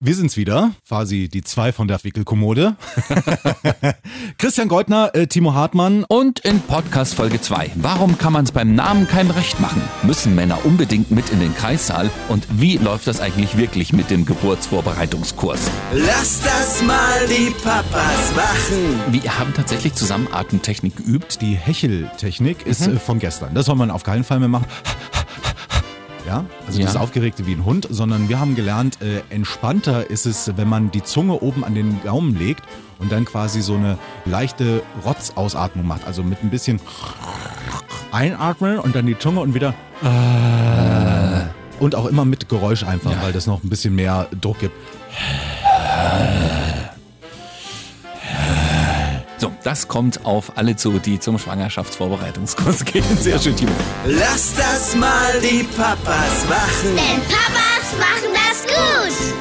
Wir sind's wieder, quasi die zwei von der Wickelkommode. Christian Goldner, äh, Timo Hartmann. Und in Podcast Folge 2. Warum kann man es beim Namen keinem Recht machen? Müssen Männer unbedingt mit in den Kreissaal? Und wie läuft das eigentlich wirklich mit dem Geburtsvorbereitungskurs? Lass das mal die Papas machen. Wir haben tatsächlich zusammen Atemtechnik geübt. Die Hecheltechnik ist äh, von gestern. Das soll man auf keinen Fall mehr machen. Ja, also Ja. das Aufgeregte wie ein Hund, sondern wir haben gelernt, äh, entspannter ist es, wenn man die Zunge oben an den Gaumen legt und dann quasi so eine leichte Rotzausatmung macht. Also mit ein bisschen einatmen und dann die Zunge und wieder. Und auch immer mit Geräusch einfach, weil das noch ein bisschen mehr Druck gibt. So, das kommt auf alle zu, die zum Schwangerschaftsvorbereitungskurs gehen. Sehr schön, Timo. Lass das mal die Papas machen. Denn Papas machen das gut.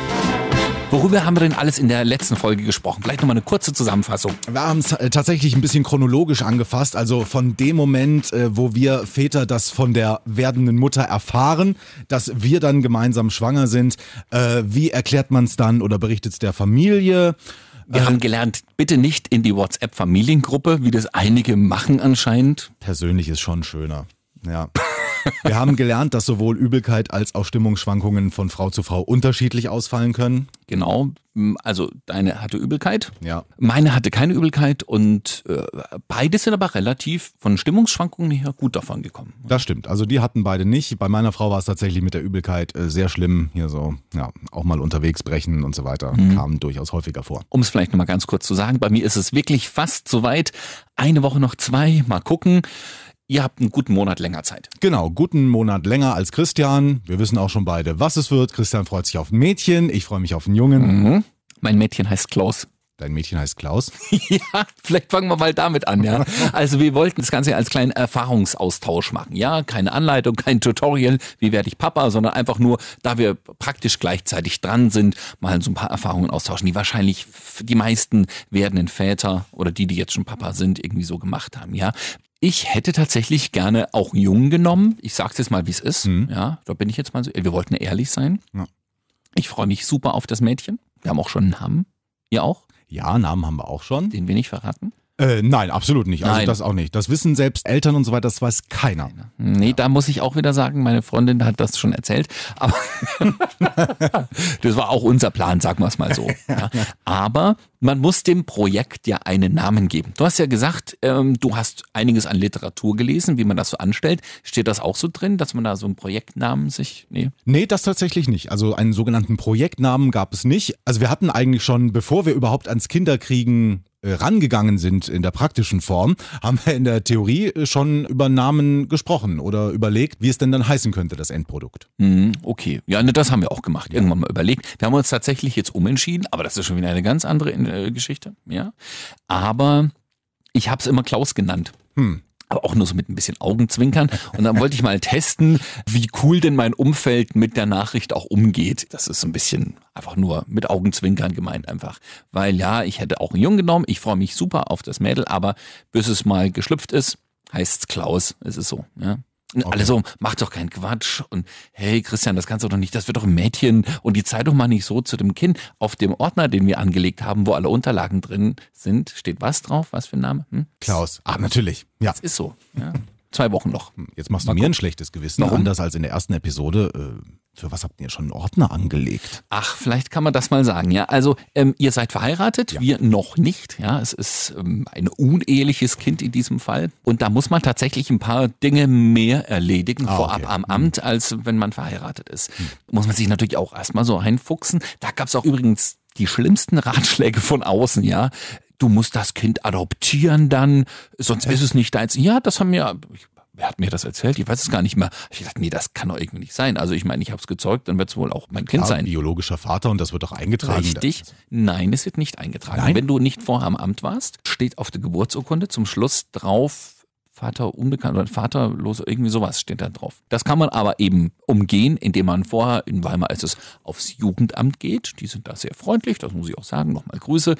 Worüber haben wir denn alles in der letzten Folge gesprochen? Vielleicht nochmal eine kurze Zusammenfassung. Wir haben es äh, tatsächlich ein bisschen chronologisch angefasst, also von dem Moment, äh, wo wir Väter das von der werdenden Mutter erfahren, dass wir dann gemeinsam schwanger sind. Äh, Wie erklärt man es dann oder berichtet es der Familie? Wir haben gelernt, bitte nicht in die WhatsApp-Familiengruppe, wie das einige machen anscheinend. Persönlich ist schon schöner. Ja. Wir haben gelernt, dass sowohl Übelkeit als auch Stimmungsschwankungen von Frau zu Frau unterschiedlich ausfallen können. Genau, also deine hatte Übelkeit. Ja. Meine hatte keine Übelkeit und äh, beide sind aber relativ von Stimmungsschwankungen her gut davon gekommen. Das stimmt. Also die hatten beide nicht. Bei meiner Frau war es tatsächlich mit der Übelkeit äh, sehr schlimm. Hier so, ja, auch mal unterwegs brechen und so weiter. Kam durchaus häufiger vor. Um es vielleicht nochmal ganz kurz zu sagen, bei mir ist es wirklich fast soweit. Eine Woche noch zwei, mal gucken. Ihr habt einen guten Monat länger Zeit. Genau, guten Monat länger als Christian. Wir wissen auch schon beide, was es wird. Christian freut sich auf ein Mädchen, ich freue mich auf einen Jungen. Mein Mädchen heißt Klaus. Dein Mädchen heißt Klaus. Ja, vielleicht fangen wir mal damit an, ja. Also wir wollten das Ganze als kleinen Erfahrungsaustausch machen, ja. Keine Anleitung, kein Tutorial, wie werde ich Papa, sondern einfach nur, da wir praktisch gleichzeitig dran sind, mal so ein paar Erfahrungen austauschen, die wahrscheinlich die meisten werdenden Väter oder die, die jetzt schon Papa sind, irgendwie so gemacht haben, ja. Ich hätte tatsächlich gerne auch Jungen genommen. Ich sag's jetzt mal, wie es ist. Ja, da bin ich jetzt mal so. Wir wollten ehrlich sein. Ja. Ich freue mich super auf das Mädchen. Wir haben auch schon einen Namen. Ihr auch? Ja, Namen haben wir auch schon. Den wir nicht verraten. Äh, nein, absolut nicht. Also Nein. das auch nicht. Das wissen selbst Eltern und so weiter, das weiß keiner. Nee, da muss ich auch wieder sagen, meine Freundin hat das schon erzählt. Aber das war auch unser Plan, sagen wir es mal so. Ja. Aber man muss dem Projekt ja einen Namen geben. Du hast ja gesagt, ähm, du hast einiges an Literatur gelesen, wie man das so anstellt. Steht das auch so drin, dass man da so einen Projektnamen sich. Nee. Nee, das tatsächlich nicht. Also einen sogenannten Projektnamen gab es nicht. Also wir hatten eigentlich schon, bevor wir überhaupt ans Kinderkriegen rangegangen sind in der praktischen Form, haben wir in der Theorie äh, schon über Namen gesprochen oder überlegt, wie es denn dann heißen könnte, das Endprodukt. Mhm, okay. Ja, ne, das haben wir auch gemacht. Irgendwann mal überlegt. Wir haben uns tatsächlich jetzt umentschieden, aber das ist schon wieder eine ganz andere äh, Geschichte. Ja. Aber ich habe es immer Klaus genannt. Hm. Aber auch nur so mit ein bisschen Augenzwinkern. Und dann wollte ich mal testen, wie cool denn mein Umfeld mit der Nachricht auch umgeht. Das ist so ein bisschen einfach nur mit Augenzwinkern gemeint einfach. Weil ja, ich hätte auch einen Jungen genommen. Ich freue mich super auf das Mädel, aber bis es mal geschlüpft ist, heißt es Klaus. Es ist so, ja. Und alle so, mach doch keinen Quatsch. Und hey, Christian, das kannst du doch nicht, das wird doch ein Mädchen. Und die Zeitung mal nicht so zu dem Kind. Auf dem Ordner, den wir angelegt haben, wo alle Unterlagen drin sind, steht was drauf? Was für ein Name? Hm? Klaus. Ah, natürlich. Ja. Das ist so. Ja. Zwei Wochen noch. Jetzt machst du mir ein schlechtes Gewissen, Warum? anders als in der ersten Episode. Äh, für was habt ihr schon einen Ordner angelegt? Ach, vielleicht kann man das mal sagen, ja. Also, ähm, ihr seid verheiratet, Ja. wir noch nicht, ja. Es ist ähm, ein uneheliches Kind in diesem Fall. Und da muss man tatsächlich ein paar Dinge mehr erledigen Ah, vorab okay. am Amt, als wenn man verheiratet ist. Muss man sich natürlich auch erstmal so einfuchsen. Da gab's auch übrigens die schlimmsten Ratschläge von außen, ja. Du musst das Kind adoptieren dann, sonst ist es nicht deins. Ja, das haben wir. Ich, Wer hat mir das erzählt? Ich weiß es gar nicht mehr. Ich dachte, nee, das kann doch irgendwie nicht sein. Also ich meine, ich habe es gezeugt, dann wird es wohl auch mein Kind Ja, sein. biologischer Vater und das wird doch eingetragen. Richtig? Nein, es wird nicht eingetragen. Nein? Wenn du nicht vorher am Amt warst, steht auf der Geburtsurkunde zum Schluss drauf, Vater unbekannt oder vaterlos, irgendwie sowas steht da drauf. Das kann man aber eben umgehen, indem man vorher, in Weimar ist es, aufs Jugendamt geht. Die sind da sehr freundlich, das muss ich auch sagen. Nochmal Grüße.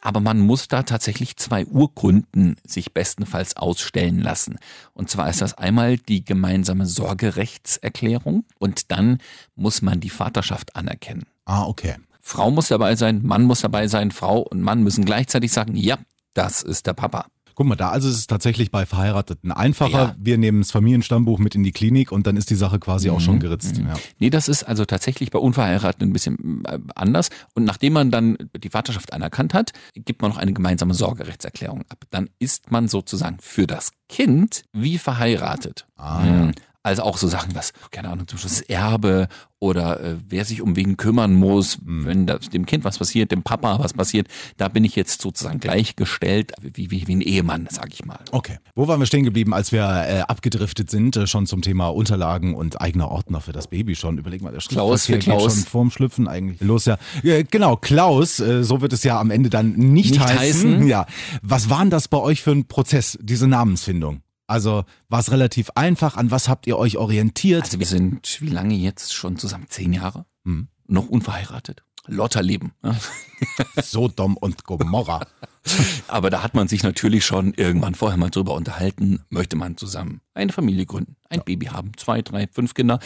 Aber man muss da tatsächlich zwei Urkunden sich bestenfalls ausstellen lassen. Und zwar ist das einmal die gemeinsame Sorgerechtserklärung und dann muss man die Vaterschaft anerkennen. Ah, okay. Frau muss dabei sein, Mann muss dabei sein, Frau und Mann müssen gleichzeitig sagen, ja, das ist der Papa. Guck mal, da also ist es tatsächlich bei Verheirateten einfacher. Ja. Wir nehmen das Familienstammbuch mit in die Klinik und dann ist die Sache quasi auch schon geritzt. Ja. Nee, das ist also tatsächlich bei Unverheirateten ein bisschen äh, anders. Und nachdem man dann die Vaterschaft anerkannt hat, gibt man noch eine gemeinsame Sorgerechtserklärung ab. Dann ist man sozusagen für das Kind wie verheiratet. Ah, ja. Also auch so Sachen, was, keine Ahnung, zum Schluss das Erbe oder äh, wer sich um wen kümmern muss, Mhm. wenn das, dem Kind was passiert, dem Papa was passiert, da bin ich jetzt sozusagen gleichgestellt, wie, wie, wie ein Ehemann, sag ich mal. Okay. Wo waren wir stehen geblieben, als wir äh, abgedriftet sind, äh, schon zum Thema Unterlagen und eigener Ordner für das Baby schon? Überleg mal, der Klaus für Klaus. geht schon vorm Schlüpfen eigentlich los. Ja, äh, genau, Klaus, äh, so wird es ja am Ende dann nicht, Nicht heißen. heißen. Ja. Was war denn das bei euch für ein Prozess, diese Namensfindung? Also war es relativ einfach? An was habt ihr euch orientiert? Also wir sind wie lange jetzt schon zusammen? Zehn Jahre? Hm. Noch unverheiratet. Lotterleben. Ja? Sodom und Gomorra. Aber da hat man sich natürlich schon irgendwann vorher mal drüber unterhalten, möchte man zusammen eine Familie gründen, ein Baby haben, zwei, drei, fünf Kinder.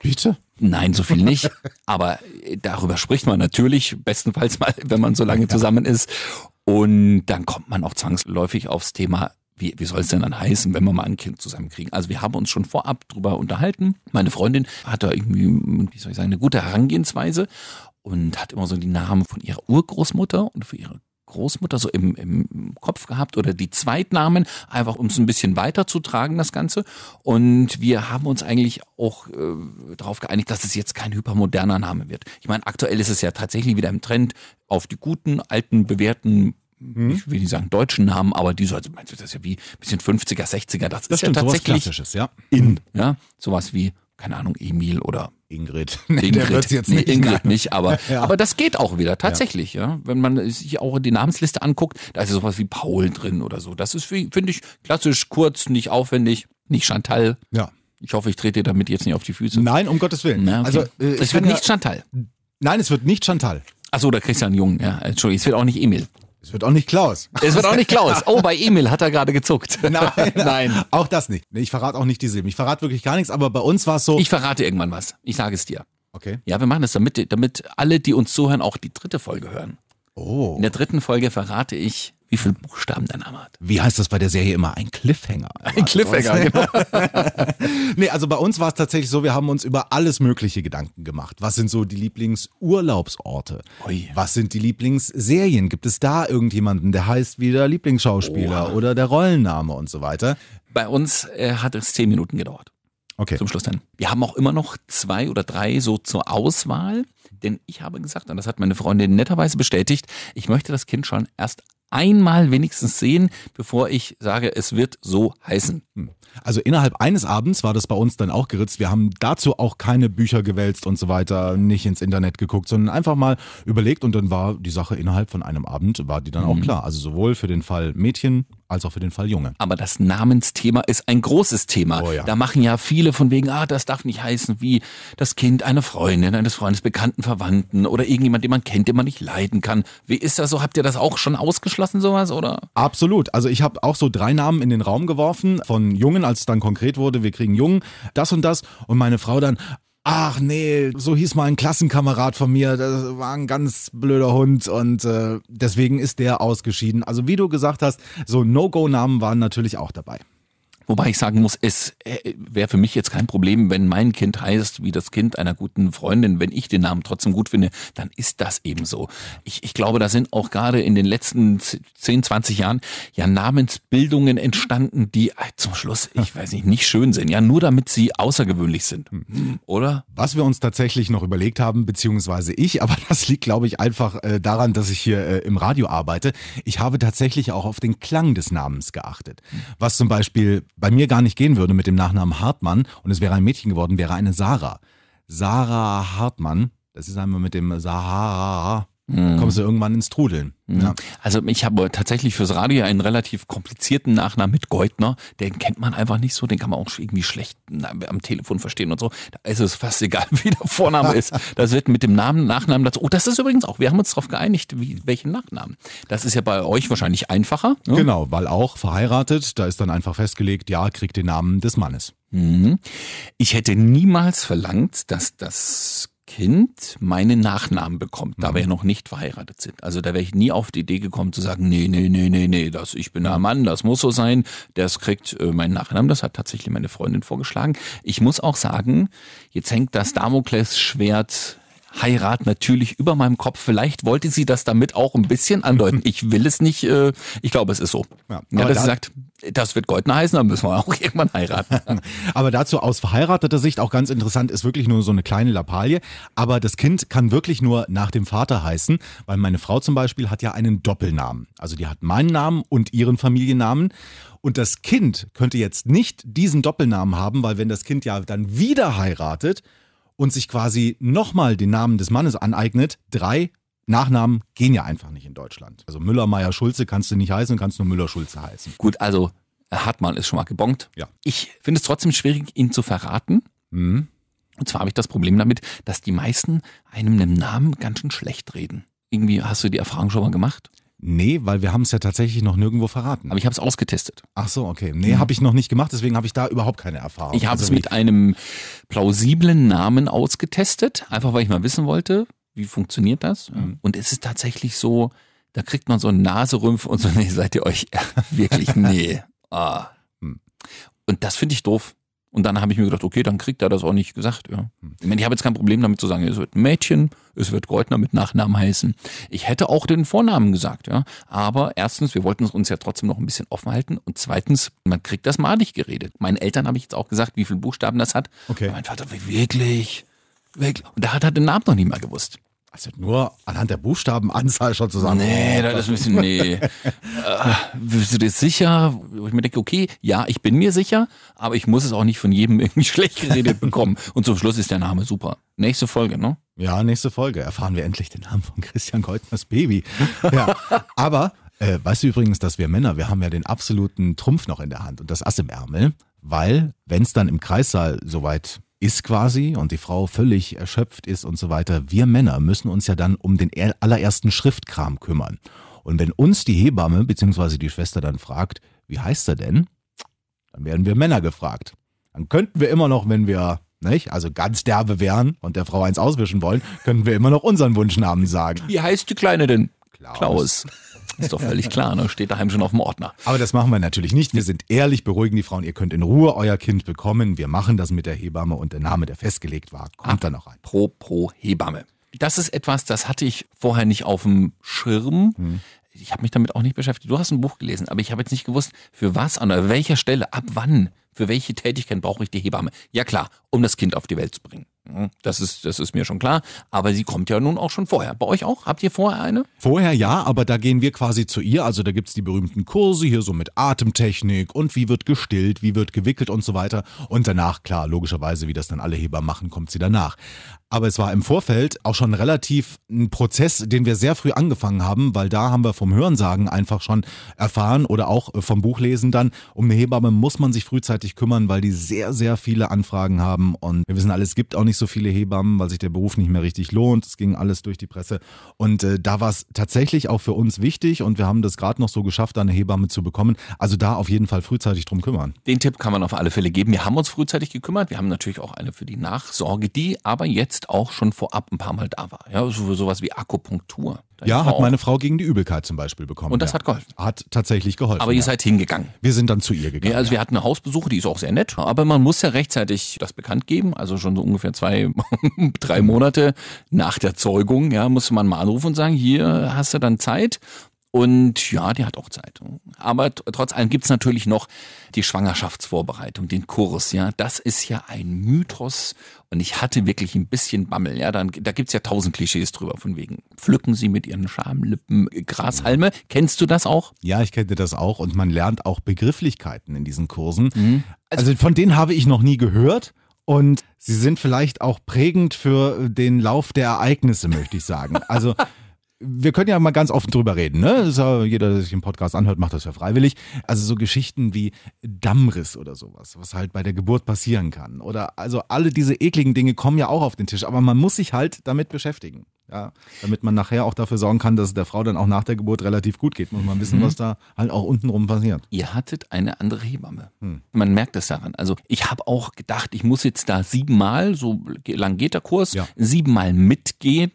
Bitte? Nein, so viel nicht. Aber äh, darüber spricht man natürlich, bestenfalls mal, wenn man so lange zusammen ist. Und dann kommt man auch zwangsläufig aufs Thema, wie, wie soll es denn dann heißen, wenn wir mal ein Kind zusammenkriegen? Also wir haben uns schon vorab drüber unterhalten. Meine Freundin hat da irgendwie, wie soll ich sagen, eine gute Herangehensweise und hat immer so die Namen von ihrer Urgroßmutter und für ihre Großmutter so im, im Kopf gehabt oder die Zweitnamen, einfach um es ein bisschen weiterzutragen, das Ganze. Und wir haben uns eigentlich auch äh, darauf geeinigt, dass es jetzt kein hypermoderner Name wird. Ich meine, aktuell ist es ja tatsächlich wieder im Trend auf die guten, alten, bewährten ich will nicht sagen deutschen Namen, aber die so, also meinst du, das ist ja wie ein bisschen 50er, 60er, das, Das ist stimmt, ja tatsächlich Klassisches, ja. in, ja, sowas wie, keine Ahnung, Emil oder Ingrid. Ingrid. Der wird's jetzt nee, nicht. Ingrid nicht, aber, Ja. aber das geht auch wieder, tatsächlich, ja. Wenn man sich auch die Namensliste anguckt, da ist sowas wie Paul drin oder so. Das ist, finde ich, klassisch, kurz, nicht aufwendig, nicht Chantal. Ja. Ich hoffe, ich trete dir damit jetzt nicht auf die Füße. Nein, um Gottes Willen. Na, okay. Also, äh, es wird ja- nicht Chantal. Nein, es wird nicht Chantal. Achso, da kriegst du einen Jungen, ja. Entschuldigung, es wird auch nicht Emil. Es wird auch nicht Klaus. Es wird auch nicht Klaus. Oh, bei Emil hat er gerade gezuckt. Nein, Nein. Auch das nicht. Ich verrate auch nicht die Silben. Ich verrate wirklich gar nichts, aber bei uns war es so. Ich verrate irgendwann was. Ich sage es dir. okay. Ja, wir machen das, damit, damit alle, die uns zuhören, auch die dritte Folge hören. Oh. In der dritten Folge verrate ich, wie viele Buchstaben der Name hat. Wie heißt das bei der Serie immer? Ein Cliffhanger. Ein Cliffhanger, genau. Nee, also bei uns war es tatsächlich so, wir haben uns über alles mögliche Gedanken gemacht. Was sind so die Lieblingsurlaubsorte? Ui. Was sind die Lieblingsserien? Gibt es da irgendjemanden, der heißt wie der Lieblingsschauspieler oder der Rollenname und so weiter? Bei uns äh, hat es zehn Minuten gedauert. Okay. Zum Schluss dann. Wir haben auch immer noch zwei oder drei so zur Auswahl, denn ich habe gesagt, und das hat meine Freundin netterweise bestätigt, ich möchte das Kind schon erst einmal wenigstens sehen, bevor ich sage, es wird so heißen. Also innerhalb eines Abends war das bei uns dann auch geritzt. Wir haben dazu auch keine Bücher gewälzt und so weiter, nicht ins Internet geguckt, sondern einfach mal überlegt und dann war die Sache innerhalb von einem Abend, war die dann Mhm. auch klar. Also sowohl für den Fall Mädchen als auch für den Fall Junge. Aber das Namensthema ist ein großes Thema. Oh ja. Da machen ja viele von wegen, ah, das darf nicht heißen wie das Kind einer Freundin, eines Freundes, bekannten Verwandten oder irgendjemand, den man kennt, den man nicht leiden kann. Wie ist das so? Habt ihr das auch schon ausgeschlossen, sowas, oder? Absolut. Also ich habe auch so drei Namen in den Raum geworfen von Jungen, als es dann konkret wurde, wir kriegen Jungen, das und das. Und meine Frau dann, ach nee, so hieß mal ein Klassenkamerad von mir, das war ein ganz blöder Hund und äh, deswegen ist der ausgeschieden. Also wie du gesagt hast, so No-Go-Namen waren natürlich auch dabei. Wobei ich sagen muss, es äh, wäre für mich jetzt kein Problem, wenn mein Kind heißt wie das Kind einer guten Freundin. Wenn ich den Namen trotzdem gut finde, dann ist das eben so. Ich, ich glaube, da sind auch gerade in den letzten 10, 20 Jahren ja Namensbildungen entstanden, die äh, zum Schluss, ich weiß nicht, nicht schön sind. Ja, nur damit sie außergewöhnlich sind. Oder? Was wir uns tatsächlich noch überlegt haben, beziehungsweise ich, aber das liegt, glaube ich, einfach äh, daran, dass ich hier äh, im Radio arbeite. Ich habe tatsächlich auch auf den Klang des Namens geachtet. Was zum Beispiel bei mir gar nicht gehen würde mit dem Nachnamen Hartmann und es wäre ein Mädchen geworden, wäre eine Sarah. Sarah Hartmann, das ist einmal mit dem Sahara, kommst du irgendwann ins Trudeln. Ja. Also ich habe tatsächlich fürs Radio einen relativ komplizierten Nachnamen mit Geutner. Den kennt man einfach nicht so, den kann man auch irgendwie schlecht am Telefon verstehen und so. Da ist es fast egal, wie der Vorname ist. Das wird mit dem Namen, Nachnamen dazu. Oh, das ist übrigens auch, wir haben uns darauf geeinigt, wie, welchen Nachnamen. Das ist ja bei euch wahrscheinlich einfacher. Ne? Genau, weil auch verheiratet, da ist dann einfach festgelegt, ja, kriegt den Namen des Mannes. Mhm. Ich hätte niemals verlangt, dass das Kind meinen Nachnamen bekommt, da wir ja noch nicht verheiratet sind. Also da wäre ich nie auf die Idee gekommen zu sagen, nee, nee, nee, nee, nee, das, ich bin der Mann, das muss so sein, das kriegt äh, meinen Nachnamen. Das hat tatsächlich meine Freundin vorgeschlagen. Ich muss auch sagen, jetzt hängt das Damoklesschwert Heirat natürlich über meinem Kopf. Vielleicht wollte sie das damit auch ein bisschen andeuten. Ich will es nicht, äh, ich glaube, es ist so. Ja, Ja, aber dass da- sie sagt, das wird Goldner heißen, dann müssen wir auch irgendwann heiraten. Aber dazu aus verheirateter Sicht auch ganz interessant, ist wirklich nur so eine kleine Lappalie. Aber das Kind kann wirklich nur nach dem Vater heißen, weil meine Frau zum Beispiel hat ja einen Doppelnamen. Also die hat meinen Namen und ihren Familiennamen. Und das Kind könnte jetzt nicht diesen Doppelnamen haben, weil wenn das Kind ja dann wieder heiratet und sich quasi nochmal den Namen des Mannes aneignet, drei Nachnamen gehen ja einfach nicht in Deutschland. Also Müller, Meier, Schulze kannst du nicht heißen, kannst nur Müller, Schulze heißen. Gut, also Hartmann ist schon mal gebongt. Ja. Ich finde es trotzdem schwierig, ihn zu verraten. Mhm. Und zwar habe ich das Problem damit, dass die meisten einem einen Namen ganz schön schlecht reden. Irgendwie hast du die Erfahrung schon mal gemacht? Nee, weil wir haben es ja tatsächlich noch nirgendwo verraten. Aber ich habe es ausgetestet. Ach so, okay. Nee, habe ich noch nicht gemacht, deswegen habe ich da überhaupt keine Erfahrung. Ich habe Also es mit einem plausiblen Namen ausgetestet, einfach weil ich mal wissen wollte, wie funktioniert das. Mhm. Und es ist tatsächlich so, da kriegt man so einen Naserümpf und so, nee, seid ihr euch wirklich, nee. Ah. Hm. Und das finde ich doof. Und dann habe ich mir gedacht, okay, dann kriegt er das auch nicht gesagt. Ja. Ich meine, ich habe jetzt kein Problem damit zu sagen, es wird ein Mädchen, es wird Greutner mit Nachnamen heißen. Ich hätte auch den Vornamen gesagt, ja. Aber erstens, wir wollten es uns ja trotzdem noch ein bisschen offen halten. Und zweitens, man kriegt das malig geredet. Meinen Eltern habe ich jetzt auch gesagt, wie viele Buchstaben das hat. Okay. Und mein Vater, wirklich? Wirklich? Und da hat er den Namen noch nicht mal gewusst. Also nur anhand der Buchstabenanzahl schon zusammen. Nee, das ist ein bisschen, nee. äh, bist du dir sicher? Wo ich mir denke, okay, ja, ich bin mir sicher, aber ich muss es auch nicht von jedem irgendwie schlecht geredet bekommen. Und zum Schluss ist der Name super. Nächste Folge, ne? Ja, nächste Folge erfahren wir endlich den Namen von Christian Goldners Baby. Ja, aber äh, weißt du übrigens, dass wir Männer, wir haben ja den absoluten Trumpf noch in der Hand und das Ass im Ärmel, weil wenn es dann im Kreissaal soweit ist quasi und die Frau völlig erschöpft ist und so weiter, wir Männer müssen uns ja dann um den er- allerersten Schriftkram kümmern. Und wenn uns die Hebamme bzw. die Schwester dann fragt, wie heißt er denn, dann werden wir Männer gefragt. Dann könnten wir immer noch, wenn wir nicht, also ganz derbe wären und der Frau eins auswischen wollen, könnten wir immer noch unseren Wunschnamen sagen. Wie heißt die Kleine denn? Klaus. Klaus. Ist doch völlig klar, ne? Steht daheim schon auf dem Ordner. Aber das machen wir natürlich nicht. Wir sind ehrlich, beruhigen die Frauen. Ihr könnt in Ruhe euer Kind bekommen. Wir machen das mit der Hebamme und der Name, der festgelegt war, kommt dann noch rein. Pro pro Hebamme. Das ist etwas, das hatte ich vorher nicht auf dem Schirm. Ich habe mich damit auch nicht beschäftigt. Du hast ein Buch gelesen, aber ich habe jetzt nicht gewusst, für was, an welcher Stelle, ab wann, für welche Tätigkeit brauche ich die Hebamme. Ja klar, um das Kind auf die Welt zu bringen. Hm, Das ist, das ist mir schon klar. Aber sie kommt ja nun auch schon vorher. Bei euch auch? Habt ihr vorher eine? Vorher ja, aber da gehen wir quasi zu ihr. Also da gibt's die berühmten Kurse hier so mit Atemtechnik und wie wird gestillt, wie wird gewickelt und so weiter. Und danach, klar, logischerweise, wie das dann alle Hebammen machen, kommt sie danach. Aber es war im Vorfeld auch schon relativ ein Prozess, den wir sehr früh angefangen haben, weil da haben wir vom Hörensagen einfach schon erfahren oder auch äh, vom Buchlesen dann, um eine Hebamme muss man sich frühzeitig kümmern, weil die sehr, sehr viele Anfragen haben und wir wissen alle, es gibt auch nicht so viele Hebammen, weil sich der Beruf nicht mehr richtig lohnt. Es ging alles durch die Presse und äh, da war es tatsächlich auch für uns wichtig und wir haben das gerade noch so geschafft, da eine Hebamme zu bekommen. Also da auf jeden Fall frühzeitig drum kümmern. Den Tipp kann man auf alle Fälle geben. Wir haben uns frühzeitig gekümmert. Wir haben natürlich auch eine für die Nachsorge, die aber jetzt auch schon vorab ein paar Mal da war. Ja, so, sowas wie Akupunktur. Ja, hat meine Frau gegen die Übelkeit zum Beispiel bekommen. Und das ja. hat geholfen. Hat tatsächlich geholfen. Aber ihr ja. seid hingegangen. wir sind dann zu ihr gegangen. Ja, also wir hatten eine Hausbesuche, die ist auch sehr nett, aber man muss ja rechtzeitig das bekannt geben, also schon so ungefähr zwei, drei Monate nach der Zeugung, ja, muss man mal anrufen und sagen, hier hast du dann Zeit. Und ja, die hat auch Zeit. Aber trotz allem gibt's natürlich noch die Schwangerschaftsvorbereitung, den Kurs, ja. Das ist ja ein Mythos. Und ich hatte wirklich ein bisschen Bammel, ja. Dann, da gibt's ja tausend Klischees drüber, von wegen, pflücken Sie mit Ihren Schamlippen Grashalme. Kennst du das auch? Ja, ich kenne das auch und man lernt auch Begrifflichkeiten in diesen Kursen. Mhm. Also von denen habe ich noch nie gehört und sie sind vielleicht auch prägend für den Lauf der Ereignisse, möchte ich sagen. Also wir können ja mal ganz offen drüber reden, ne? Das ja, jeder, der sich den Podcast anhört, macht das ja freiwillig. Also so Geschichten wie Dammriss oder sowas, was halt bei der Geburt passieren kann. Oder also alle diese ekligen Dinge kommen ja auch auf den Tisch, aber man muss sich halt damit beschäftigen. Ja, damit man nachher auch dafür sorgen kann, dass es der Frau dann auch nach der Geburt relativ gut geht, muss man wissen, was da halt auch untenrum passiert. Ihr hattet eine andere Hebamme. Man merkt es daran. Also ich habe auch gedacht, ich muss jetzt da siebenmal, so lang geht der Kurs, Ja. siebenmal mitgehen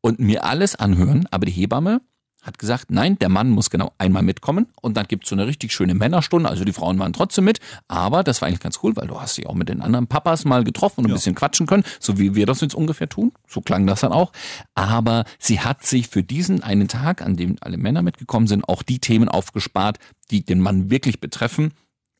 und mir alles anhören. Aber die Hebamme hat gesagt, nein, der Mann muss genau einmal mitkommen und dann gibt's so eine richtig schöne Männerstunde. Also die Frauen waren trotzdem mit, aber das war eigentlich ganz cool, weil du hast dich auch mit den anderen Papas mal getroffen und ein Ja. bisschen quatschen können, so wie wir das jetzt ungefähr tun. So klang das dann auch. Aber sie hat sich für diesen einen Tag, an dem alle Männer mitgekommen sind, auch die Themen aufgespart, die den Mann wirklich betreffen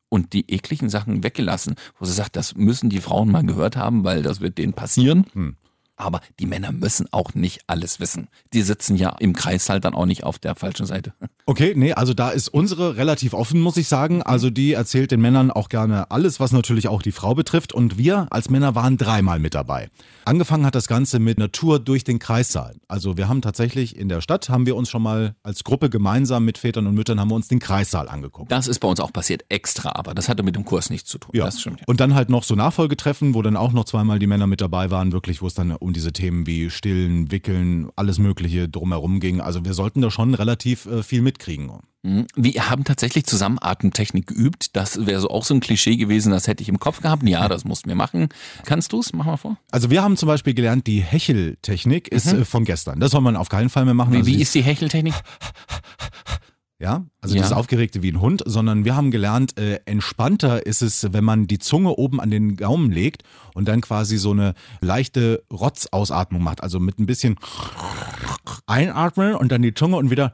und die ekligen Sachen weggelassen, wo sie sagt, das müssen die Frauen mal gehört haben, weil das wird denen passieren. Hm. Aber die Männer müssen auch nicht alles wissen. Die sitzen ja im Kreis halt dann auch nicht auf der falschen Seite. Okay, nee, also da ist unsere relativ offen, muss ich sagen. Also die erzählt den Männern auch gerne alles, was natürlich auch die Frau betrifft. Und wir als Männer waren dreimal mit dabei. Angefangen hat das Ganze mit einer Tour durch den Kreissaal. Also wir haben tatsächlich in der Stadt, haben wir uns schon mal als Gruppe gemeinsam mit Vätern und Müttern, haben wir uns den Kreissaal angeguckt. Das ist bei uns auch passiert, extra, aber das hatte mit dem Kurs nichts zu tun. Ja. Das stimmt. Ja. Und dann halt noch so Nachfolgetreffen, wo dann auch noch zweimal die Männer mit dabei waren, wirklich, wo es dann um diese Themen wie Stillen, Wickeln, alles Mögliche drumherum ging. Also wir sollten da schon relativ äh, viel mitkriegen. Mhm. Wir haben tatsächlich zusammen Atemtechnik geübt. Das wäre so auch so ein Klischee gewesen, das hätte ich im Kopf gehabt. Ja, das mussten wir machen. Kannst du es? Mach mal vor. Also wir haben zum Beispiel gelernt, die Hecheltechnik ist äh, von gestern. Das soll man auf keinen Fall mehr machen. Wie, Also wie ist die Hecheltechnik? ja, also Ja. das Aufgeregte wie ein Hund, sondern wir haben gelernt, äh, entspannter ist es, wenn man die Zunge oben an den Gaumen legt und dann quasi so eine leichte Rotzausatmung macht. Also mit ein bisschen einatmen und dann die Zunge und wieder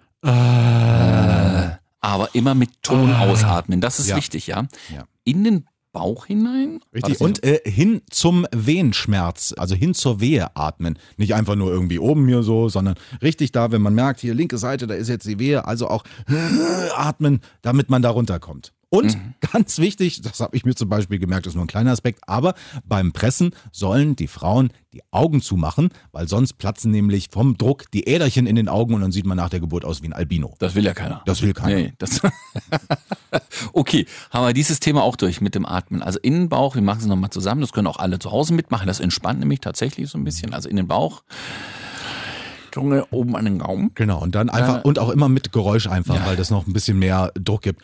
Aber immer mit Ton ausatmen. Das ist Ja. wichtig, ja? Ja. In den Bauch hinein? Richtig. Und äh, hin zum Wehenschmerz, also hin zur Wehe atmen. Nicht einfach nur irgendwie oben hier so, sondern richtig da, wenn man merkt, hier linke Seite, da ist jetzt die Wehe, also auch atmen, damit man da runterkommt. Und ganz wichtig, das habe ich mir zum Beispiel gemerkt, ist nur ein kleiner Aspekt, aber beim Pressen sollen die Frauen die Augen zumachen, weil sonst platzen nämlich vom Druck die Äderchen in den Augen und dann sieht man nach der Geburt aus wie ein Albino. Das will ja keiner. Das will keiner. Nee, das okay, haben wir dieses Thema auch durch mit dem Atmen. Also in den Bauch, wir machen es nochmal zusammen, das können auch alle zu Hause mitmachen. Das entspannt nämlich tatsächlich so ein bisschen. Also in den Bauch, Zunge oben an den Gaumen. Genau, und dann einfach, Äh, und auch immer mit Geräusch einfach, Ja. weil das noch ein bisschen mehr Druck gibt.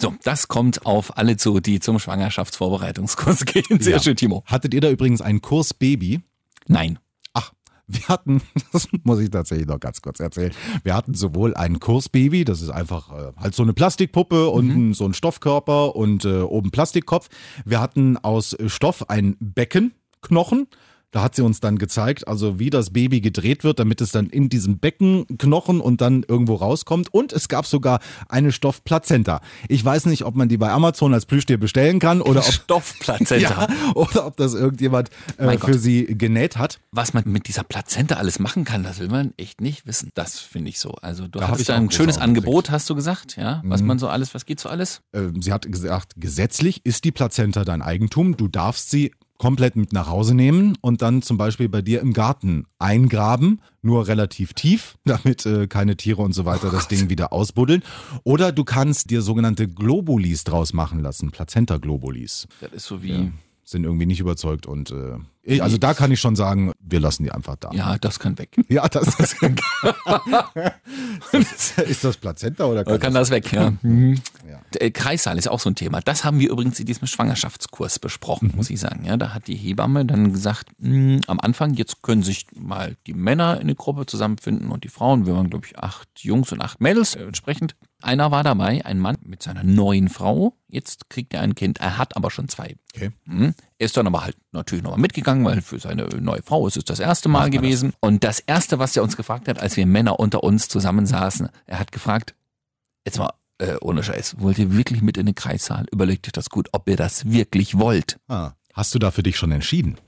So, das kommt auf alle zu, die zum Schwangerschaftsvorbereitungskurs gehen. Sehr Ja. schön, Timo. Hattet ihr da übrigens einen Kurs Baby? Nein. Ach, wir hatten, das muss ich tatsächlich noch ganz kurz erzählen. Wir hatten sowohl einen Kursbaby, das ist einfach äh, halt so eine Plastikpuppe, unten so ein Stoffkörper und äh, oben Plastikkopf. Wir hatten aus Stoff ein Beckenknochen. Da hat sie uns dann gezeigt, also wie das Baby gedreht wird, damit es dann in diesem Beckenknochen und dann irgendwo rauskommt. Und es gab sogar eine Stoffplazenta. Ich weiß nicht, ob man die bei Amazon als Plüschtier bestellen kann oder ob, Stoffplazenta. ja, oder ob das irgendjemand äh, für sie genäht hat. Was man mit dieser Plazenta alles machen kann, das will man echt nicht wissen. Das finde ich so. Also du Da ich da ein schönes Angebot, hast du gesagt, ja? Was man so alles, was geht so alles? äh, sie hat gesagt, gesetzlich ist die Plazenta dein Eigentum. Du darfst sie komplett mit nach Hause nehmen und dann zum Beispiel bei dir im Garten eingraben, nur relativ tief, damit äh, keine Tiere und so weiter das Ding wieder ausbuddeln. Oder du kannst dir sogenannte Globulis draus machen lassen, Plazenta-Globulis. Das ist so wie, Sind irgendwie nicht überzeugt und äh, ich- also da kann ich schon sagen, wir lassen die einfach da. ja, das kann weg. Ja, das ist, ist das Plazenta oder Oder kann das weg, ja. Mhm. Ja. Kreissaal ist auch so ein Thema. Das haben wir übrigens in diesem Schwangerschaftskurs besprochen, Mhm. muss ich sagen. Ja, da hat die Hebamme dann gesagt, mh, am Anfang, jetzt können sich mal die Männer in eine Gruppe zusammenfinden und die Frauen. Wir waren, glaube ich, acht Jungs und acht Mädels äh, entsprechend. Einer war dabei, ein Mann mit seiner neuen Frau. Jetzt kriegt er ein Kind. Er hat aber schon zwei. Okay. Mhm. Er ist dann aber halt natürlich nochmal mitgegangen, weil für seine neue Frau ist es das erste Mal gewesen. Und das erste, was er uns gefragt hat, als wir Männer unter uns zusammensaßen, er hat gefragt, jetzt mal äh, ohne Scheiß, wollt ihr wirklich mit in den Kreissaal? Überlegt euch das gut, ob ihr das wirklich wollt. Ah, hast du da für dich schon entschieden?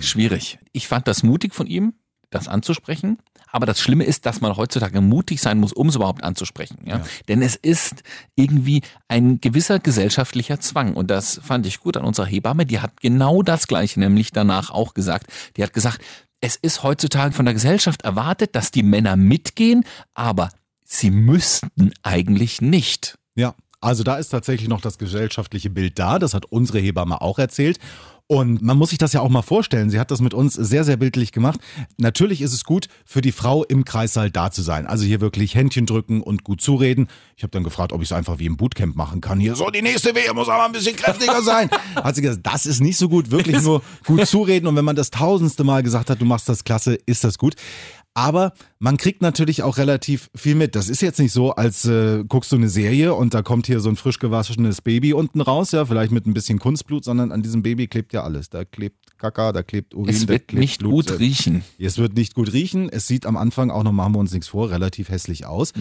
Schwierig. Ich fand das mutig von ihm, das anzusprechen. Aber das Schlimme ist, dass man heutzutage mutig sein muss, um es überhaupt anzusprechen. Ja? Ja. Denn es ist irgendwie ein gewisser gesellschaftlicher Zwang. Und das fand ich gut an unserer Hebamme. Die hat genau das Gleiche nämlich danach auch gesagt. Die hat gesagt, es ist heutzutage von der Gesellschaft erwartet, dass die Männer mitgehen, aber sie müssten eigentlich nicht. Ja, Also da ist tatsächlich noch das gesellschaftliche Bild da. Das hat unsere Hebamme auch erzählt. Und man muss sich das ja auch mal vorstellen. Sie hat das mit uns sehr, sehr bildlich gemacht. Natürlich ist es gut, für die Frau im Kreissaal da zu sein. Also hier wirklich Händchen drücken und gut zureden. Ich habe dann gefragt, ob ich es einfach wie im Bootcamp machen kann. Hier so, die nächste Wehe muss aber ein bisschen kräftiger sein. Hat sie gesagt, das ist nicht so gut. Wirklich nur gut zureden. Und wenn man das tausendste Mal gesagt hat, du machst das klasse, ist das gut. Aber man kriegt natürlich auch relativ viel mit. Das ist jetzt nicht so, als äh, guckst du eine Serie und da kommt hier so ein frisch gewaschenes Baby unten raus, ja, vielleicht mit ein bisschen Kunstblut, sondern an diesem Baby klebt ja alles. Da klebt Kaka, da klebt Urin, Es da wird klebt nicht Blut. gut riechen. Es wird nicht gut riechen. Es sieht am Anfang auch noch, machen wir uns nichts vor, relativ hässlich aus.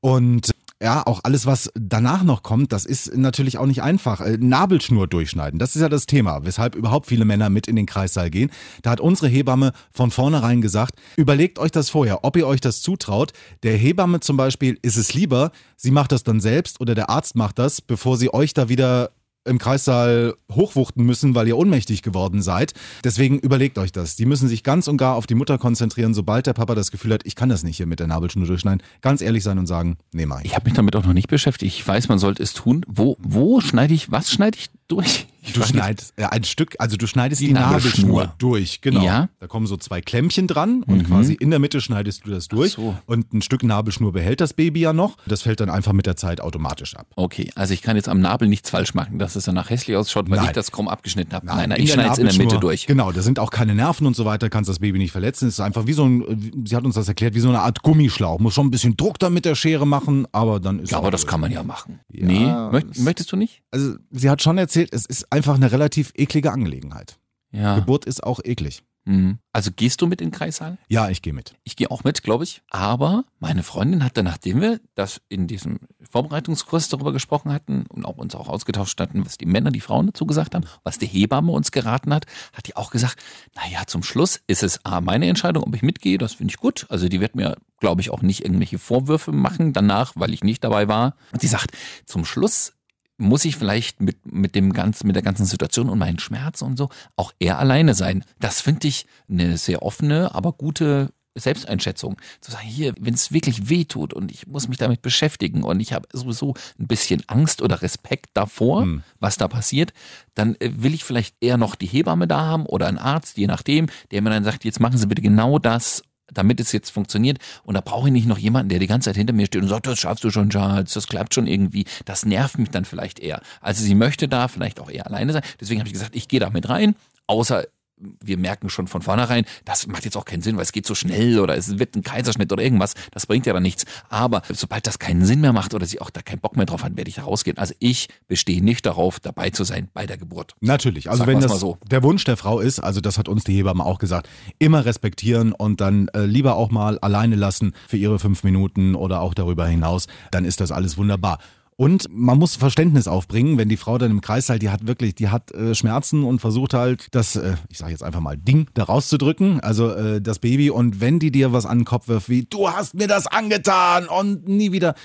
Und ja, auch alles, was danach noch kommt, das ist natürlich auch nicht einfach. Äh, Nabelschnur durchschneiden, das ist ja das Thema, weshalb überhaupt viele Männer mit in den Kreissaal gehen. Da hat unsere Hebamme von vornherein gesagt, überlegt euch das vorher, ob ihr euch das zutraut. Der Hebamme zum Beispiel ist es lieber, sie macht das dann selbst oder der Arzt macht das, bevor sie euch da wieder im Kreissaal hochwuchten müssen, weil ihr ohnmächtig geworden seid. Deswegen überlegt euch das. Die müssen sich ganz und gar auf die Mutter konzentrieren, sobald der Papa das Gefühl hat, ich kann das nicht hier mit der Nabelschnur durchschneiden. Ganz ehrlich sein und sagen, nee, mach ich. Ich habe mich damit auch noch nicht beschäftigt. Ich weiß, man sollte es tun. Wo, wo schneide ich, was schneide ich durch? Ich Du schneidest äh, ein Stück, also du schneidest die, Die Nabelschnur. Nabelschnur. durch, genau. Ja. Da kommen so zwei Klemmchen dran und quasi in der Mitte schneidest du das durch. so. Und ein Stück Nabelschnur behält das Baby ja noch. Das fällt dann einfach mit der Zeit automatisch ab. Okay, also ich kann jetzt am Nabel nichts falsch machen, dass es danach hässlich ausschaut, weil Nein. ich das krumm abgeschnitten habe. Nein, nein, in ich schneide es in der Mitte durch. Genau, da sind auch keine Nerven und so weiter, kannst das Baby nicht verletzen. Es ist einfach wie so ein, sie hat uns das erklärt, wie so eine Art Gummischlauch. Muss schon ein bisschen Druck da mit der Schere machen, aber dann ist Ja, aber das kann man ja machen. Ja, nee, möcht, es- möchtest du nicht? Also sie hat schon erzählt, es ist einfach eine relativ eklige Angelegenheit. Ja. Geburt ist auch eklig. Mhm. Also gehst du mit in den Kreissaal? Ja, ich gehe mit. Ich gehe auch mit, glaube ich. Aber meine Freundin hatte, nachdem wir das in diesem Vorbereitungskurs darüber gesprochen hatten und auch uns auch ausgetauscht hatten, was die Männer, die Frauen dazu gesagt haben, was die Hebamme uns geraten hat, hat die auch gesagt, naja, zum Schluss ist es A, meine Entscheidung, ob ich mitgehe, das finde ich gut. Also die wird mir, glaube ich, auch nicht irgendwelche Vorwürfe machen danach, weil ich nicht dabei war. Und sie sagt, zum Schluss muss ich vielleicht mit, mit dem ganzen, mit der ganzen Situation und meinen Schmerzen und so auch eher alleine sein. Das finde ich eine sehr offene, aber gute Selbsteinschätzung. Zu sagen, hier, wenn es wirklich weh tut und ich muss mich damit beschäftigen und ich habe sowieso ein bisschen Angst oder Respekt davor, Hm. was da passiert, dann äh, will ich vielleicht eher noch die Hebamme da haben oder einen Arzt, je nachdem, der mir dann sagt, jetzt machen Sie bitte genau das damit es jetzt funktioniert. Und da brauche ich nicht noch jemanden, der die ganze Zeit hinter mir steht und sagt, das schaffst du schon, Charles, das klappt schon irgendwie. Das nervt mich dann vielleicht eher. Also sie möchte da vielleicht auch eher alleine sein. Deswegen habe ich gesagt, ich gehe da mit rein, außer wir merken schon von vornherein, das macht jetzt auch keinen Sinn, weil es geht so schnell oder es wird ein Kaiserschnitt oder irgendwas. Das bringt ja dann nichts. Aber sobald das keinen Sinn mehr macht oder sie auch da keinen Bock mehr drauf hat, werde ich da rausgehen. Also ich bestehe nicht darauf, dabei zu sein bei der Geburt. Natürlich. Also Sagen wenn das so. der Wunsch der Frau ist, also das hat uns die Hebamme auch gesagt, immer respektieren und dann äh, lieber auch mal alleine lassen für ihre fünf Minuten oder auch darüber hinaus, dann ist das alles wunderbar. Und man muss Verständnis aufbringen, wenn die Frau dann im Kreis halt, die hat wirklich, die hat äh, Schmerzen und versucht halt das, äh, ich sage jetzt einfach mal Ding da rauszudrücken, also äh, das Baby. Und wenn die dir was an den Kopf wirft, wie du hast mir das angetan und nie wieder,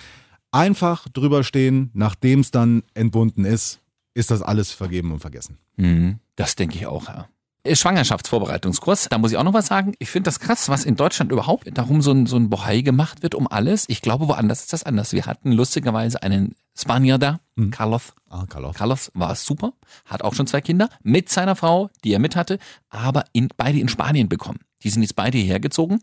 einfach drüber stehen, nachdem es dann entbunden ist, ist das alles vergeben und vergessen. Mhm, das denke ich auch, ja. Schwangerschaftsvorbereitungskurs, da muss ich auch noch was sagen. Ich finde das krass, was in Deutschland überhaupt darum so ein, so ein Bohai gemacht wird um alles. Ich glaube, woanders ist das anders. Wir hatten lustigerweise einen Spanier da, Carlos. Ah, Carlos. Carlos war super, hat auch schon zwei Kinder mit seiner Frau, die er mit hatte, aber in, beide in Spanien bekommen. Die sind jetzt beide hierher gezogen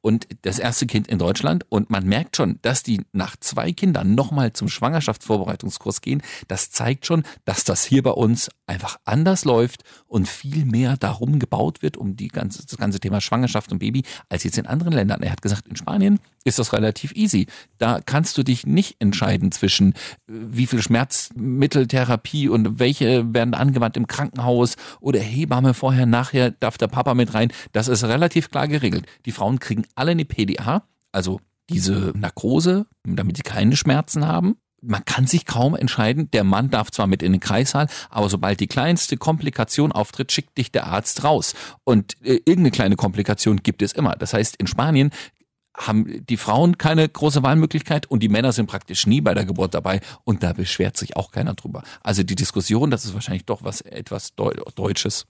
und das erste Kind in Deutschland. Und man merkt schon, dass die nach zwei Kindern nochmal zum Schwangerschaftsvorbereitungskurs gehen. Das zeigt schon, dass das hier bei uns einfach anders läuft und viel mehr darum gebaut wird, um die ganze, das ganze Thema Schwangerschaft und Baby, als jetzt in anderen Ländern. Er hat gesagt, in Spanien ist das relativ easy. Da kannst du dich nicht entscheiden zwischen äh, wie viel Schmerzmitteltherapie und welche werden angewandt im Krankenhaus oder Hebamme vorher, nachher darf der Papa mit rein. Das ist relativ klar geregelt. Die Frauen kriegen alle eine PDA, also diese Narkose, damit sie keine Schmerzen haben. Man kann sich kaum entscheiden. Der Mann darf zwar mit in den Kreissaal, aber sobald die kleinste Komplikation auftritt, schickt dich der Arzt raus. Und äh, irgendeine kleine Komplikation gibt es immer. Das heißt, in Spanien haben die Frauen keine große Wahlmöglichkeit und die Männer sind praktisch nie bei der Geburt dabei und da beschwert sich auch keiner drüber. Also die Diskussion, das ist wahrscheinlich doch was etwas Deu Deutsches.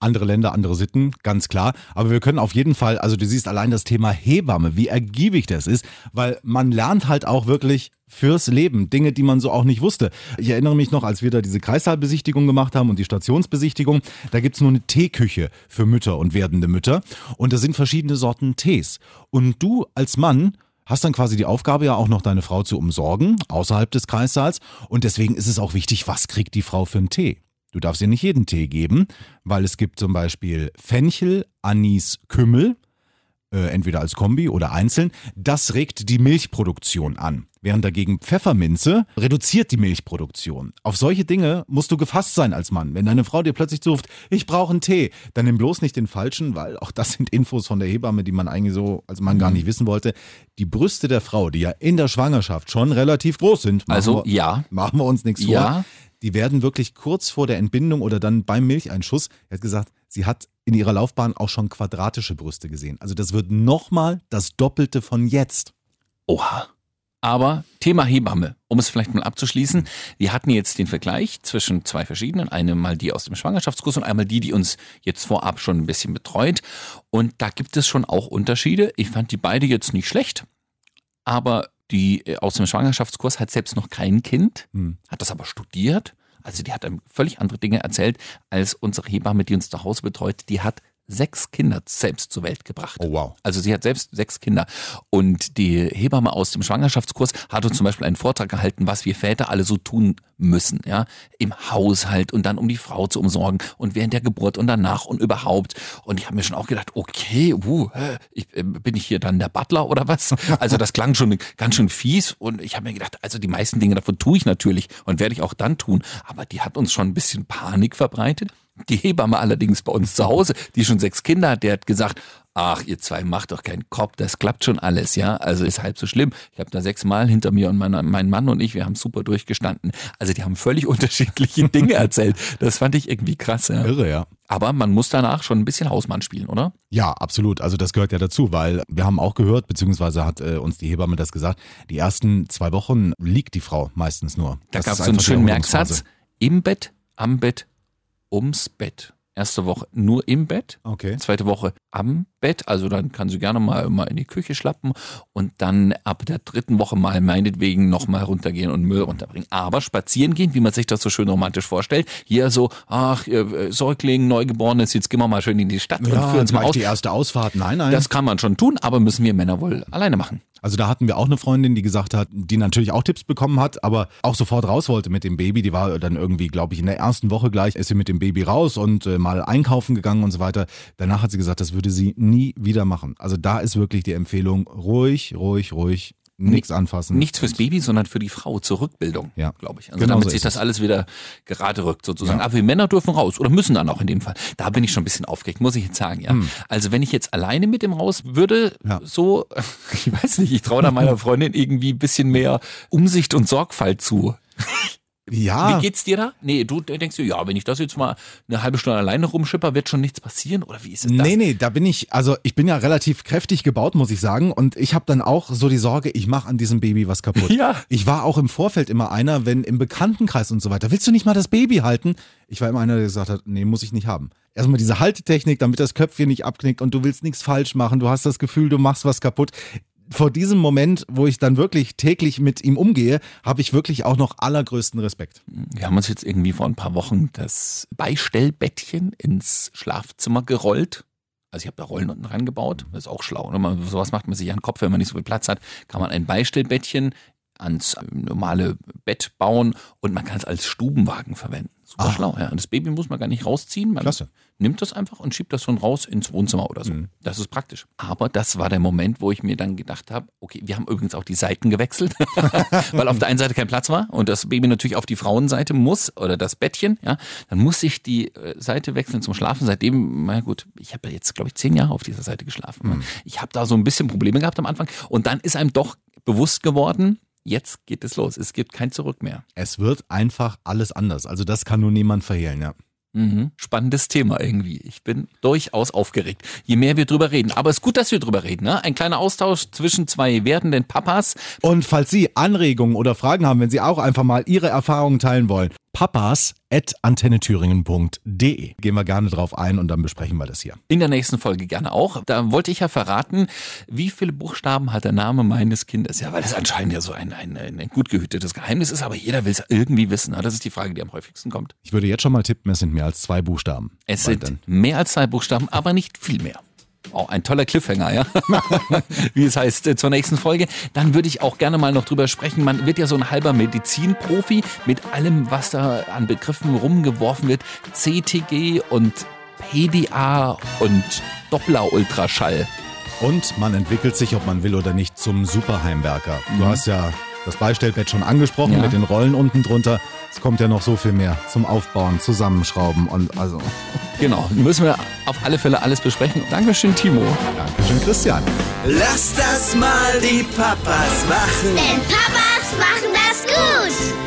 Andere Länder, andere Sitten, ganz klar. Aber wir können auf jeden Fall, also du siehst allein das Thema Hebamme, wie ergiebig das ist, weil man lernt halt auch wirklich fürs Leben Dinge, die man so auch nicht wusste. Ich erinnere mich noch, als wir da diese Kreissaalbesichtigung gemacht haben und die Stationsbesichtigung, da gibt's nur eine Teeküche für Mütter und werdende Mütter und da sind verschiedene Sorten Tees. Und du als Mann hast dann quasi die Aufgabe ja auch noch deine Frau zu umsorgen, außerhalb des Kreissaals. Und deswegen ist es auch wichtig, was kriegt die Frau für einen Tee. Du darfst ihr nicht jeden Tee geben, weil es gibt zum Beispiel Fenchel, Anis, Kümmel, äh, entweder als Kombi oder einzeln. Das regt die Milchproduktion an. Während dagegen Pfefferminze reduziert die Milchproduktion. Auf solche Dinge musst du gefasst sein als Mann. Wenn deine Frau dir plötzlich zuruft, ich brauche einen Tee, dann nimm bloß nicht den falschen, weil auch das sind Infos von der Hebamme, die man eigentlich so als Mann gar nicht wissen wollte. Die Brüste der Frau, die ja in der Schwangerschaft schon relativ groß sind, machen Also wir, ja. machen wir uns nichts vor. Die werden wirklich kurz vor der Entbindung oder dann beim Milcheinschuss, er hat gesagt, sie hat in ihrer Laufbahn auch schon quadratische Brüste gesehen. Also das wird nochmal das Doppelte von jetzt. Oha. Aber Thema Hebamme, um es vielleicht mal abzuschließen. Wir hatten jetzt den Vergleich zwischen zwei verschiedenen. Eine mal die aus dem Schwangerschaftskurs und einmal die, die uns jetzt vorab schon ein bisschen betreut. Und da gibt es schon auch Unterschiede. Ich fand die beide jetzt nicht schlecht. Aber die äh, aus dem Schwangerschaftskurs hat selbst noch kein Kind, hat das aber studiert. Also die hat einem völlig andere Dinge erzählt als unsere Hebamme, die uns zu Hause betreut. Die hat sechs Kinder selbst zur Welt gebracht. Oh, wow. Also sie hat selbst sechs Kinder. Und die Hebamme aus dem Schwangerschaftskurs hat uns zum Beispiel einen Vortrag gehalten, was wir Väter alle so tun müssen, ja, im Haushalt und dann um die Frau zu umsorgen und während der Geburt und danach und überhaupt. Und ich habe mir schon auch gedacht, okay, uh, ich, äh, bin ich hier dann der Butler oder was? Also das klang schon ganz schön fies und ich habe mir gedacht, also die meisten Dinge davon tue ich natürlich und werde ich auch dann tun. Aber die hat uns schon ein bisschen Panik verbreitet. Die Hebamme allerdings bei uns zu Hause, die schon sechs Kinder hat, der hat gesagt, ach, ihr zwei macht doch keinen Kopf, das klappt schon alles, ja. Also ist halb so schlimm. Ich habe da sechsmal hinter mir und mein, mein Mann und ich, wir haben super durchgestanden. Also die haben völlig unterschiedliche Dinge erzählt. Das fand ich irgendwie krass, ja. Irre, ja. Aber man muss danach schon ein bisschen Hausmann spielen, oder? Ja, absolut. Also das gehört ja dazu, weil wir haben auch gehört, beziehungsweise hat äh, uns die Hebamme das gesagt, die ersten zwei Wochen liegt die Frau meistens nur. Da gab es so einen schönen. Merksatz. Im Bett, am Bett, ums Bett. Erste Woche nur im Bett. Okay. Zweite Woche am Bett, also dann kann sie gerne mal, mal in die Küche schlappen und dann ab der dritten Woche mal meinetwegen nochmal runtergehen und Müll runterbringen. Aber spazieren gehen, wie man sich das so schön romantisch vorstellt, hier so, ach, äh, Säugling, Neugeborenes, jetzt gehen wir mal schön in die Stadt und Ja, führen uns mal aus. die erste Ausfahrt. Nein, nein. Das kann man schon tun, aber müssen wir Männer wohl alleine machen. Also da hatten wir auch eine Freundin, die gesagt hat, die natürlich auch Tipps bekommen hat, aber auch sofort raus wollte mit dem Baby. Die war dann irgendwie, glaube ich, in der ersten Woche gleich, ist sie mit dem Baby raus und äh, mal einkaufen gegangen und so weiter. Danach hat sie gesagt, das würde sie nie wieder machen. Also da ist wirklich die Empfehlung, ruhig, ruhig, ruhig, nichts anfassen. Nichts fürs Baby, sondern für die Frau zur Rückbildung, Ja. glaube ich. Also Genau damit so sich das es. alles wieder gerade rückt sozusagen. Ja. Aber wir Männer dürfen raus oder müssen dann auch in dem Fall. Da bin ich schon ein bisschen aufgeregt, muss ich jetzt sagen, ja. Also wenn ich jetzt alleine mit dem raus würde, Hm. Ja. so, ich weiß nicht, ich traue da meiner Freundin irgendwie ein bisschen mehr Umsicht und Sorgfalt zu. Ja, Wie geht's dir da? Nee, du denkst dir, ja, wenn ich das jetzt mal eine halbe Stunde alleine rumschipper, wird schon nichts passieren? Oder wie ist es das? Nee, nee, da bin ich, also ich bin ja relativ kräftig gebaut, muss ich sagen. Und ich habe dann auch so die Sorge, ich mache an diesem Baby was kaputt. Ja. Ich war auch im Vorfeld immer einer, wenn im Bekanntenkreis und so weiter, willst du nicht mal das Baby halten? Ich war immer einer, der gesagt hat, nee, muss ich nicht haben. Erstmal diese Haltetechnik, damit das Köpfchen nicht abknickt und du willst nichts falsch machen. Du hast das Gefühl, du machst was kaputt. Vor diesem Moment, wo ich dann wirklich täglich mit ihm umgehe, habe ich wirklich auch noch allergrößten Respekt. Wir haben uns jetzt irgendwie vor ein paar Wochen das Beistellbettchen ins Schlafzimmer gerollt. Also ich habe da Rollen unten rangebaut. Das ist auch schlau. Ne? Sowas macht man sich an den Kopf, wenn man nicht so viel Platz hat. Kann man ein Beistellbettchen ans normale Bett bauen und man kann es als Stubenwagen verwenden. Super Ah. schlau. Ja. Und das Baby muss man gar nicht rausziehen. Man Klasse. nimmt das einfach und schiebt das schon raus ins Wohnzimmer oder so. Das ist praktisch. Aber das war der Moment, wo ich mir dann gedacht habe, okay, wir haben übrigens auch die Seiten gewechselt, weil auf der einen Seite kein Platz war und das Baby natürlich auf die Frauenseite muss oder das Bettchen, ja, dann muss ich die äh, Seite wechseln zum Schlafen. Seitdem, na gut, ich habe jetzt, glaube ich, zehn Jahre auf dieser Seite geschlafen. Ich habe da so ein bisschen Probleme gehabt am Anfang und dann ist einem doch bewusst geworden, jetzt geht es los. Es gibt kein Zurück mehr. Es wird einfach alles anders. Also das kann nur niemand verhehlen, ja. Mhm. Spannendes Thema irgendwie. Ich bin durchaus aufgeregt, je mehr wir drüber reden. Aber es ist gut, dass wir drüber reden. Ne? Ein kleiner Austausch zwischen zwei werdenden Papas. Und falls Sie Anregungen oder Fragen haben, wenn Sie auch einfach mal Ihre Erfahrungen teilen wollen, papas.antennethüringen.de. Gehen wir gerne drauf ein und dann besprechen wir das hier. In der nächsten Folge gerne auch. Da wollte ich ja verraten, wie viele Buchstaben hat der Name meines Kindes? Ja, weil das anscheinend ja so ein, ein, ein gut gehütetes Geheimnis ist, aber jeder will es irgendwie wissen. Das ist die Frage, die am häufigsten kommt. Ich würde jetzt schon mal tippen, es sind mehr als zwei Buchstaben. Es sind mehr als zwei Buchstaben, aber nicht viel mehr. Oh, ein toller Cliffhanger, ja. Wie es heißt, äh, zur nächsten Folge. Dann würde ich auch gerne mal noch drüber sprechen. Man wird ja so ein halber Medizinprofi mit allem, was da an Begriffen rumgeworfen wird. CTG und PDA und Doppler-Ultraschall. Und man entwickelt sich, ob man will oder nicht, zum Superheimwerker. Du hast ja das Beistellbett schon angesprochen Ja. mit den Rollen unten drunter. Es kommt ja noch so viel mehr zum Aufbauen, Zusammenschrauben und also. Genau, müssen wir auf alle Fälle alles besprechen. Dankeschön, Timo. Dankeschön, Christian. Lass das mal die Papas machen. Denn Papas machen das gut.